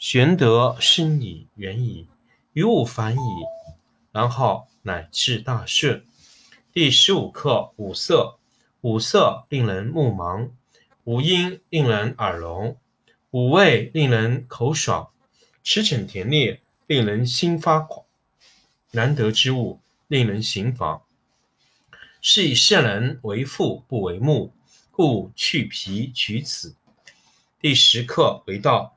玄德深矣，远矣，于物反矣，然后乃至大顺。第十五课五色。五色令人目盲，五音令人耳聋，五味令人口爽，驰骋田猎令人心发狂。难得之物，令人行妨。是以圣人为父不为目，故去皮取此。第十课为道。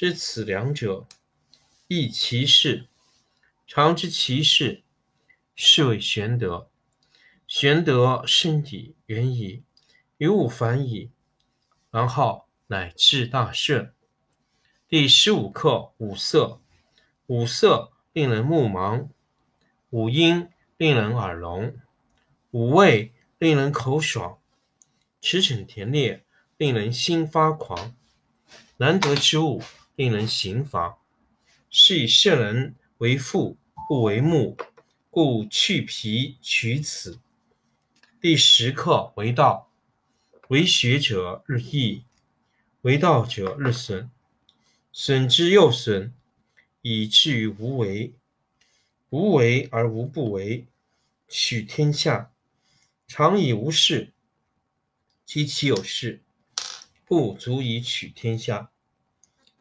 知此两者，亦其事。常知其事，是谓玄德。玄德深矣，远矣，于物反矣，然后乃至大顺。第十五课五色。五色令人目盲，五音令人耳聋，五味令人口爽，驰骋田猎令人心发狂。难得之物。令人行妨，是以圣人为父不为目，故去皮取此。第十课为道，为学者日益，为道者日损，损之又损，以至于无为。无为而无不为，取天下常以无事，及其有事，不足以取天下。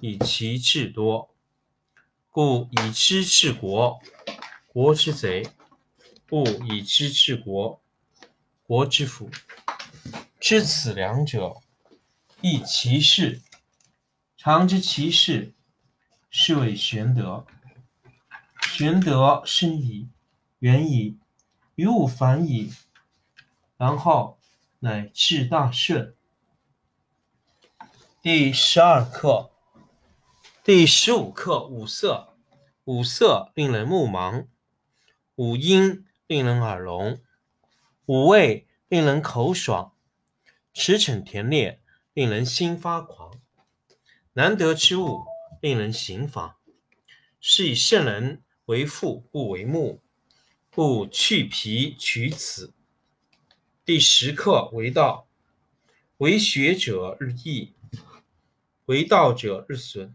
以其智多，故以知治国，国之贼；不以知治国，国之福。知此两者，亦其事。常知其事，是谓玄德。玄德深矣，远矣，于物反矣，然后乃至大顺。第十二课。第十五课五色。五色令人目盲，五音令人耳聋，五味令人口爽，驰骋田猎令人心发狂。难得之物，令人行妨。是以圣人为父不为目，故去皮取此。第十课为道，为学者日益，为道者日损。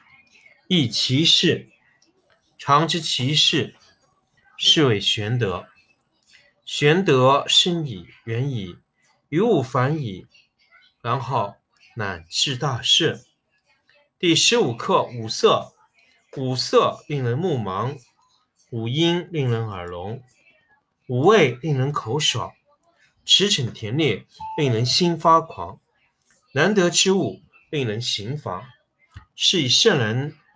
亦其事。常知其事，是谓玄德。玄德深矣，远矣，于物反矣，然后乃至大顺。第十五课：五色。五色令人目盲，五音令人耳聋，五味令人口爽，驰骋甜猎令人心发狂。难得之物令人行妨。是以圣人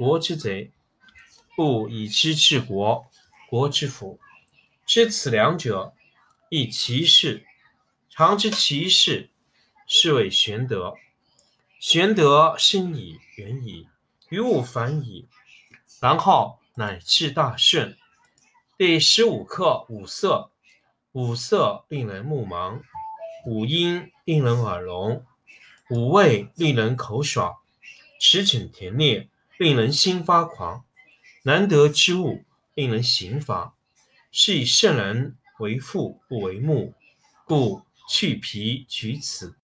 国之贼；不以知治国，国之福。知此两者，亦其事。常知其事，是谓玄德。玄德深矣，远矣，于物反矣，然后乃至大顺。第十五课：五色。五色令人目盲，五音令人耳聋，五味令人口爽，驰骋甜猎令人心发狂。难得之物令人行妨。是以圣人为父不为目，故去皮取此。